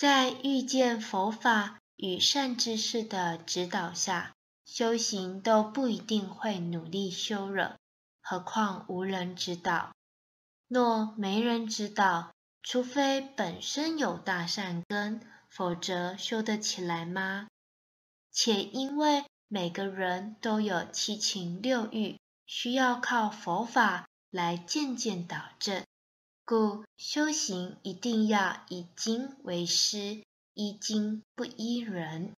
在遇见佛法与善知识的指导下，修行都不一定会努力修了，何况无人指导。若没人指导，除非本身有大善根，否则修得起来吗？且因为每个人都有七情六欲，需要靠佛法来渐渐导正，故修行一定要以精为师，依精不依人。